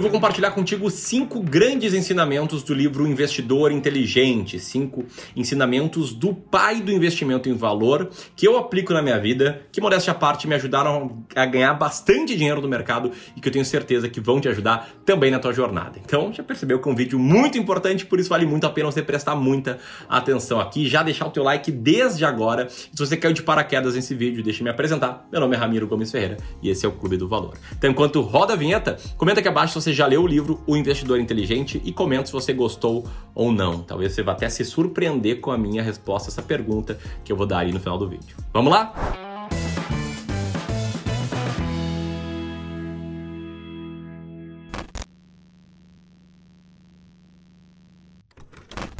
eu vou compartilhar contigo cinco grandes ensinamentos do livro Investidor Inteligente, cinco ensinamentos do pai do investimento em valor que eu aplico na minha vida, que modéstia à parte me ajudaram a ganhar bastante dinheiro no mercado e que eu tenho certeza que vão te ajudar também na tua jornada. Então, já percebeu que é um vídeo muito importante, por isso vale muito a pena você prestar muita atenção aqui, já deixar o teu like desde agora. Se você caiu de paraquedas nesse vídeo, deixa eu me apresentar. Meu nome é Ramiro Gomes Ferreira e esse é o Clube do Valor. Então, enquanto roda a vinheta, comenta aqui abaixo se você já leu o livro O Investidor Inteligente e comenta se você gostou ou não. Talvez você vá até se surpreender com a minha resposta a essa pergunta que eu vou dar aí no final do vídeo. Vamos lá?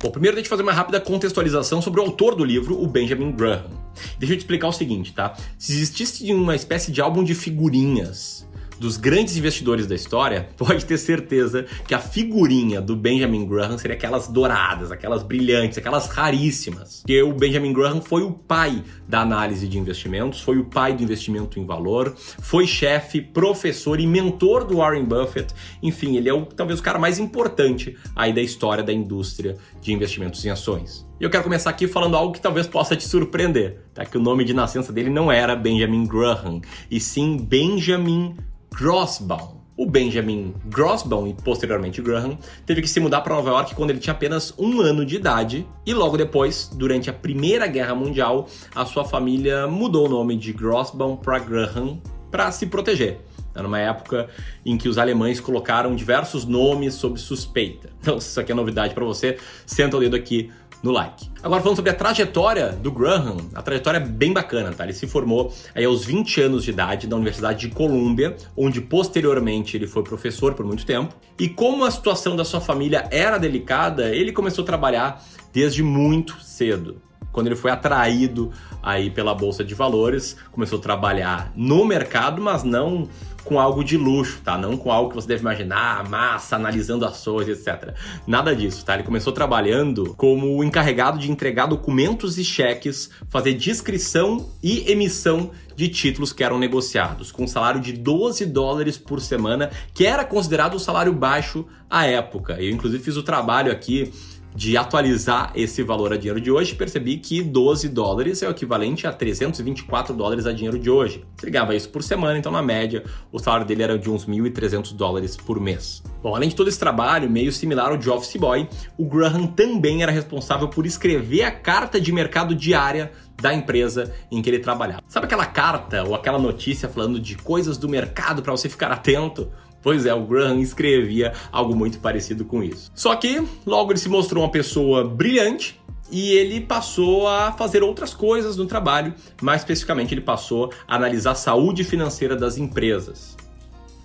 Bom, primeiro deixa eu fazer uma rápida contextualização sobre o autor do livro, o Benjamin Graham. Deixa eu te explicar o seguinte, tá? Se existisse uma espécie de álbum de figurinhas dos grandes investidores da história, pode ter certeza que a figurinha do Benjamin Graham seria aquelas douradas, aquelas brilhantes, aquelas raríssimas. Porque o Benjamin Graham foi o pai da análise de investimentos, foi o pai do investimento em valor, foi chefe, professor e mentor do Warren Buffett. Enfim, ele é o, talvez o cara mais importante aí da história da indústria de investimentos em ações. E eu quero começar aqui falando algo que talvez possa te surpreender, tá? Que o nome de nascença dele não era Benjamin Graham, e sim Benjamin Grossbaum. O Benjamin Grossbaum e posteriormente Graham teve que se mudar para Nova York quando ele tinha apenas um ano de idade e logo depois, durante a Primeira Guerra Mundial, a sua família mudou o nome de Grossbaum para Graham para se proteger. Era uma época em que os alemães colocaram diversos nomes sob suspeita. Então, se isso aqui é novidade para você, senta o dedo aqui no like. Agora falando sobre a trajetória do Graham, a trajetória é bem bacana, tá? Ele se formou aí aos 20 anos de idade na Universidade de Colômbia, onde posteriormente ele foi professor por muito tempo. E como a situação da sua família era delicada, ele começou a trabalhar desde muito cedo quando ele foi atraído aí pela bolsa de valores, começou a trabalhar no mercado, mas não com algo de luxo, tá? Não com algo que você deve imaginar, massa, analisando ações, etc. Nada disso, tá? Ele começou trabalhando como encarregado de entregar documentos e cheques, fazer descrição e emissão de títulos que eram negociados, com um salário de 12 dólares por semana, que era considerado um salário baixo à época. Eu, inclusive, fiz o trabalho aqui de atualizar esse valor a dinheiro de hoje, percebi que 12 dólares é o equivalente a 324 dólares a dinheiro de hoje. Ele isso por semana, então na média o salário dele era de uns 1.300 dólares por mês. Bom, além de todo esse trabalho, meio similar ao de Office Boy, o Graham também era responsável por escrever a carta de mercado diária da empresa em que ele trabalhava. Sabe aquela carta ou aquela notícia falando de coisas do mercado para você ficar atento? Pois é, o Graham escrevia algo muito parecido com isso. Só que logo ele se mostrou uma pessoa brilhante e ele passou a fazer outras coisas no trabalho, mais especificamente ele passou a analisar a saúde financeira das empresas.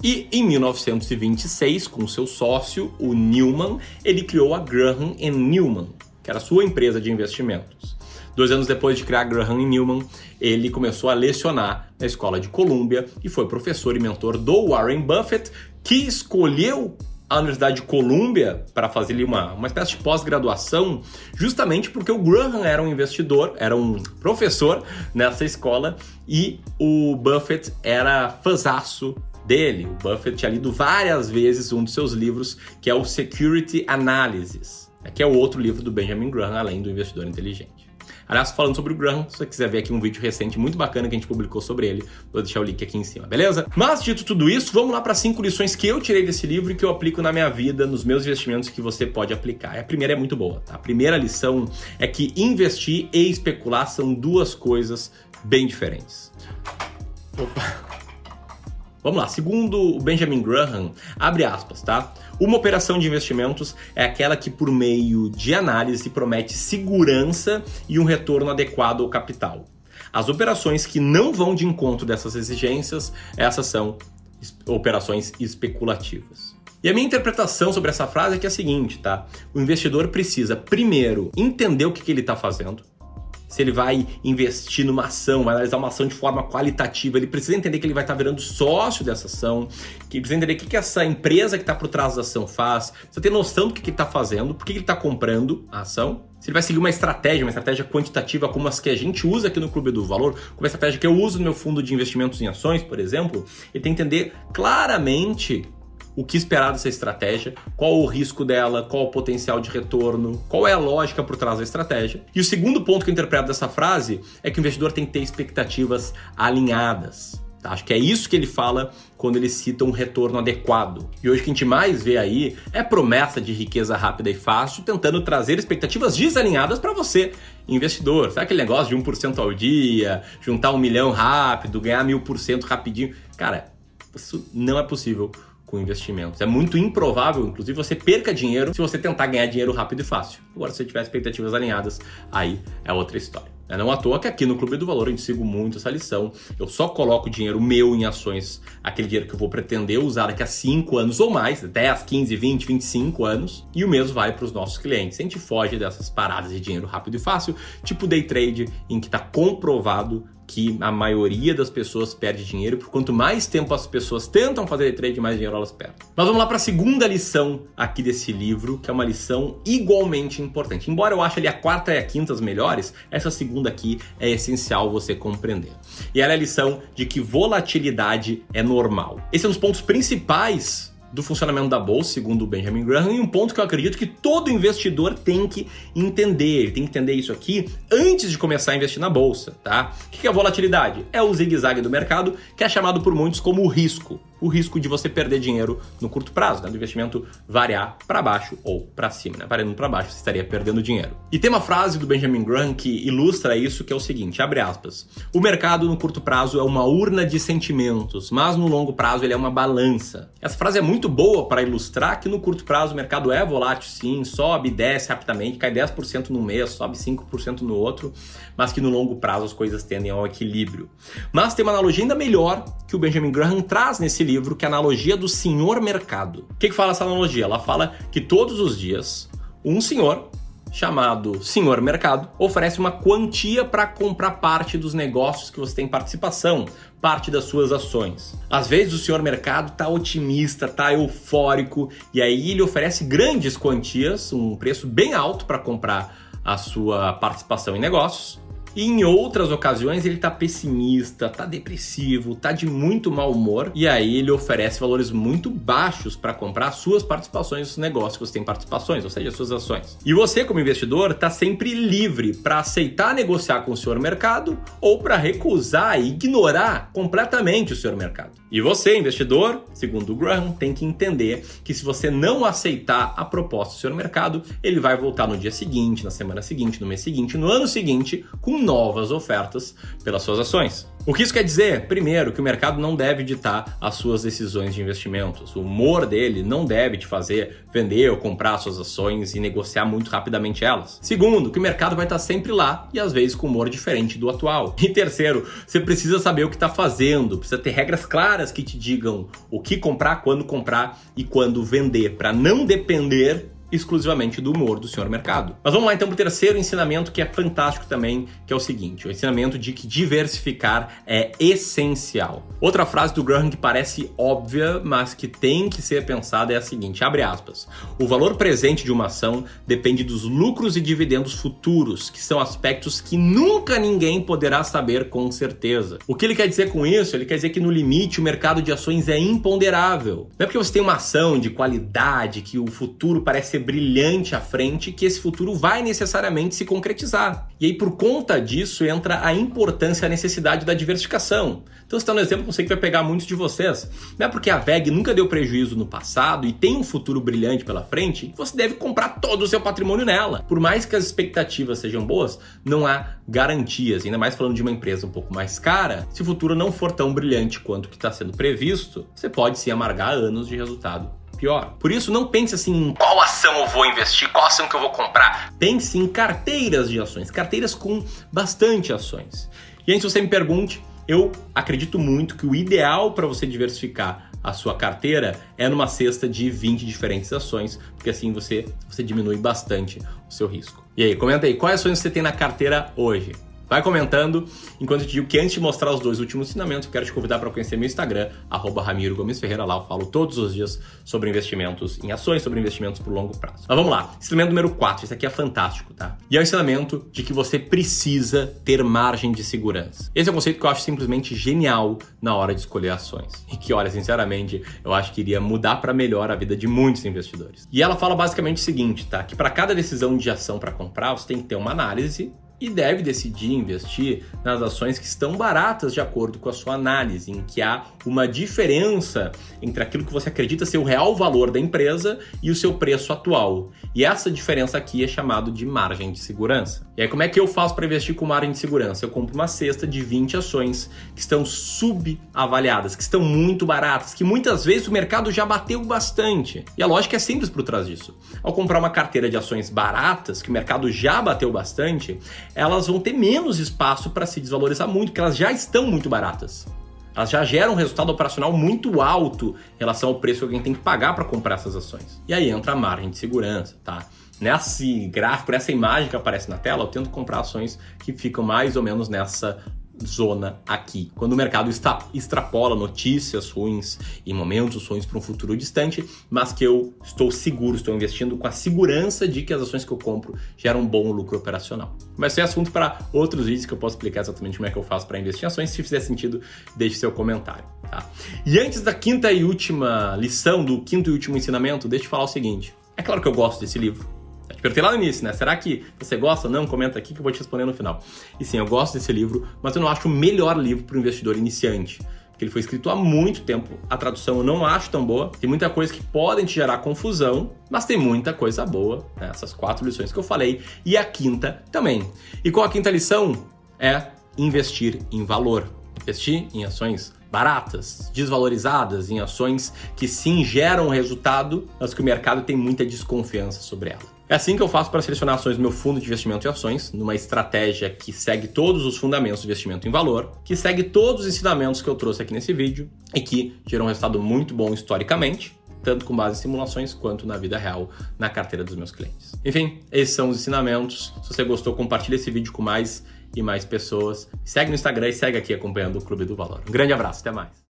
E em 1926, com seu sócio, o Newman, ele criou a Graham Newman, que era sua empresa de investimentos. Dois anos depois de criar Graham Newman, ele começou a lecionar na escola de Columbia e foi professor e mentor do Warren Buffett, que escolheu a Universidade de Columbia para fazer ali uma, uma espécie de pós-graduação, justamente porque o Graham era um investidor, era um professor nessa escola e o Buffett era fãzaço dele. O Buffett tinha lido várias vezes um dos seus livros, que é o Security Analysis, que é o outro livro do Benjamin Graham, além do Investidor Inteligente. Aliás, falando sobre o Graham, se você quiser ver aqui um vídeo recente muito bacana que a gente publicou sobre ele, vou deixar o link aqui em cima, beleza? Mas dito tudo isso, vamos lá para cinco lições que eu tirei desse livro e que eu aplico na minha vida, nos meus investimentos que você pode aplicar. A primeira é muito boa, tá? A primeira lição é que investir e especular são duas coisas bem diferentes. Opa. Vamos lá, segundo Benjamin Graham, abre aspas, tá? Uma operação de investimentos é aquela que, por meio de análise, promete segurança e um retorno adequado ao capital. As operações que não vão de encontro dessas exigências, essas são operações especulativas. E a minha interpretação sobre essa frase é que é a seguinte, tá? O investidor precisa primeiro entender o que, que ele está fazendo, se ele vai investir numa ação, vai analisar uma ação de forma qualitativa, ele precisa entender que ele vai estar virando sócio dessa ação, que precisa entender o que, que essa empresa que está por trás da ação faz, precisa ter noção do que, que ele está fazendo, por que, que ele está comprando a ação, se ele vai seguir uma estratégia, uma estratégia quantitativa como as que a gente usa aqui no Clube do Valor, como a estratégia que eu uso no meu fundo de investimentos em ações, por exemplo, ele tem que entender claramente o que esperar dessa estratégia, qual o risco dela, qual o potencial de retorno, qual é a lógica por trás da estratégia. E o segundo ponto que eu interpreto dessa frase é que o investidor tem que ter expectativas alinhadas. Tá? Acho que é isso que ele fala quando ele cita um retorno adequado. E hoje o que a gente mais vê aí é promessa de riqueza rápida e fácil, tentando trazer expectativas desalinhadas para você, investidor. Sabe aquele negócio de 1% ao dia, juntar um milhão rápido, ganhar mil por cento rapidinho? Cara, isso não é possível com investimentos. É muito improvável, inclusive, você perca dinheiro se você tentar ganhar dinheiro rápido e fácil. Agora, se você tiver expectativas alinhadas, aí é outra história. É não à toa que aqui no Clube do Valor gente sigo muito essa lição. Eu só coloco dinheiro meu em ações, aquele dinheiro que eu vou pretender usar daqui a 5 anos ou mais, 10, 15, 20, 25 anos, e o mesmo vai para os nossos clientes. A gente foge dessas paradas de dinheiro rápido e fácil, tipo day trade, em que está comprovado que a maioria das pessoas perde dinheiro, porque quanto mais tempo as pessoas tentam fazer trade, mais dinheiro elas perdem. Mas vamos lá para a segunda lição aqui desse livro, que é uma lição igualmente importante. Embora eu ache ali a quarta e a quinta as melhores, essa segunda aqui é essencial você compreender. E ela é a lição de que volatilidade é normal. Esse é um dos pontos principais do funcionamento da bolsa, segundo o Benjamin Graham, e um ponto que eu acredito que todo investidor tem que entender. Ele tem que entender isso aqui antes de começar a investir na bolsa, tá? O que é volatilidade? É o zigue-zague do mercado, que é chamado por muitos como risco o risco de você perder dinheiro no curto prazo, né? do investimento variar para baixo ou para cima. Né? Variando para baixo, você estaria perdendo dinheiro. E tem uma frase do Benjamin Graham que ilustra isso, que é o seguinte, abre aspas, o mercado no curto prazo é uma urna de sentimentos, mas no longo prazo ele é uma balança. Essa frase é muito boa para ilustrar que no curto prazo o mercado é volátil sim, sobe, desce rapidamente, cai 10% no mês, sobe 5% no outro, mas que no longo prazo as coisas tendem ao equilíbrio. Mas tem uma analogia ainda melhor que o Benjamin Graham traz nesse livro, que é a analogia do senhor mercado. O que, que fala essa analogia? Ela fala que todos os dias um senhor chamado Senhor Mercado oferece uma quantia para comprar parte dos negócios que você tem participação, parte das suas ações. Às vezes o Senhor Mercado está otimista, está eufórico e aí ele oferece grandes quantias, um preço bem alto para comprar a sua participação em negócios. E em outras ocasiões ele tá pessimista, tá depressivo, tá de muito mau humor e aí ele oferece valores muito baixos para comprar suas participações nos negócios que você tem participações, ou seja, suas ações. E você como investidor tá sempre livre para aceitar negociar com o senhor mercado ou para recusar e ignorar completamente o senhor mercado. E você, investidor, segundo o Graham, tem que entender que se você não aceitar a proposta do senhor mercado, ele vai voltar no dia seguinte, na semana seguinte, no mês seguinte, no ano seguinte, com novas ofertas pelas suas ações. O que isso quer dizer? Primeiro, que o mercado não deve ditar as suas decisões de investimentos. O humor dele não deve te fazer vender ou comprar suas ações e negociar muito rapidamente elas. Segundo, que o mercado vai estar sempre lá e às vezes com humor diferente do atual. E terceiro, você precisa saber o que está fazendo, precisa ter regras claras que te digam o que comprar, quando comprar e quando vender, para não depender exclusivamente do humor do senhor mercado. Mas vamos lá então para o terceiro ensinamento que é fantástico também, que é o seguinte: o ensinamento de que diversificar é essencial. Outra frase do Graham que parece óbvia, mas que tem que ser pensada é a seguinte: abre aspas. O valor presente de uma ação depende dos lucros e dividendos futuros, que são aspectos que nunca ninguém poderá saber com certeza. O que ele quer dizer com isso? Ele quer dizer que no limite o mercado de ações é imponderável. Não é porque você tem uma ação de qualidade que o futuro parece ser brilhante à frente que esse futuro vai necessariamente se concretizar. E aí, por conta disso, entra a importância, a necessidade da diversificação. Então, está no exemplo que eu sei que vai pegar muitos de vocês. Não é porque a VEG nunca deu prejuízo no passado e tem um futuro brilhante pela frente você deve comprar todo o seu patrimônio nela. Por mais que as expectativas sejam boas, não há garantias. Ainda mais falando de uma empresa um pouco mais cara, se o futuro não for tão brilhante quanto que está sendo previsto, você pode sim amargar anos de resultado pior. Por isso, não pense assim em qual ação eu vou investir, qual ação que eu vou comprar. Pense em carteiras de ações, carteiras com bastante ações. E se você me pergunte, eu acredito muito que o ideal para você diversificar a sua carteira é numa cesta de 20 diferentes ações, porque assim você, você diminui bastante o seu risco. E aí, comenta aí, quais ações você tem na carteira hoje? Vai comentando, enquanto eu te digo que antes de mostrar os dois últimos ensinamentos, quero te convidar para conhecer meu Instagram, Ramiro Gomes Ferreira. Lá eu falo todos os dias sobre investimentos em ações, sobre investimentos por longo prazo. Mas vamos lá, ensinamento número 4, esse aqui é fantástico, tá? E é o ensinamento de que você precisa ter margem de segurança. Esse é um conceito que eu acho simplesmente genial na hora de escolher ações. E que, olha, sinceramente, eu acho que iria mudar para melhor a vida de muitos investidores. E ela fala basicamente o seguinte, tá? Que para cada decisão de ação para comprar, você tem que ter uma análise e deve decidir investir nas ações que estão baratas de acordo com a sua análise, em que há uma diferença entre aquilo que você acredita ser o real valor da empresa e o seu preço atual. E essa diferença aqui é chamado de margem de segurança. E aí como é que eu faço para investir com margem de segurança? Eu compro uma cesta de 20 ações que estão subavaliadas, que estão muito baratas, que muitas vezes o mercado já bateu bastante. E a lógica é simples por trás disso. Ao comprar uma carteira de ações baratas, que o mercado já bateu bastante, elas vão ter menos espaço para se desvalorizar muito, porque elas já estão muito baratas. Elas já geram um resultado operacional muito alto em relação ao preço que alguém tem que pagar para comprar essas ações. E aí entra a margem de segurança, tá? Nesse gráfico, nessa imagem que aparece na tela, eu tento comprar ações que ficam mais ou menos nessa zona aqui. Quando o mercado está, extrapola notícias ruins e momentos ruins para um futuro distante, mas que eu estou seguro, estou investindo com a segurança de que as ações que eu compro geram um bom lucro operacional. Mas isso é assunto para outros vídeos que eu posso explicar exatamente como é que eu faço para investir em ações. Se fizer sentido, deixe seu comentário. Tá? E antes da quinta e última lição, do quinto e último ensinamento, deixa eu falar o seguinte. É claro que eu gosto desse livro. Eu te perguntei lá no início, né? Será que você gosta ou não? Comenta aqui que eu vou te responder no final. E sim, eu gosto desse livro, mas eu não acho o melhor livro para o investidor iniciante. Porque ele foi escrito há muito tempo. A tradução eu não acho tão boa. Tem muita coisa que podem te gerar confusão, mas tem muita coisa boa. Né? Essas quatro lições que eu falei. E a quinta também. E qual a quinta lição? É investir em valor. Investir em ações baratas, desvalorizadas, em ações que sim geram resultado, mas que o mercado tem muita desconfiança sobre elas. É assim que eu faço para selecionar ações do meu fundo de investimento em ações, numa estratégia que segue todos os fundamentos do investimento em valor, que segue todos os ensinamentos que eu trouxe aqui nesse vídeo e que gerou um resultado muito bom historicamente, tanto com base em simulações quanto na vida real na carteira dos meus clientes. Enfim, esses são os ensinamentos. Se você gostou, compartilhe esse vídeo com mais e mais pessoas. Segue no Instagram e segue aqui acompanhando o Clube do Valor. Um grande abraço, até mais.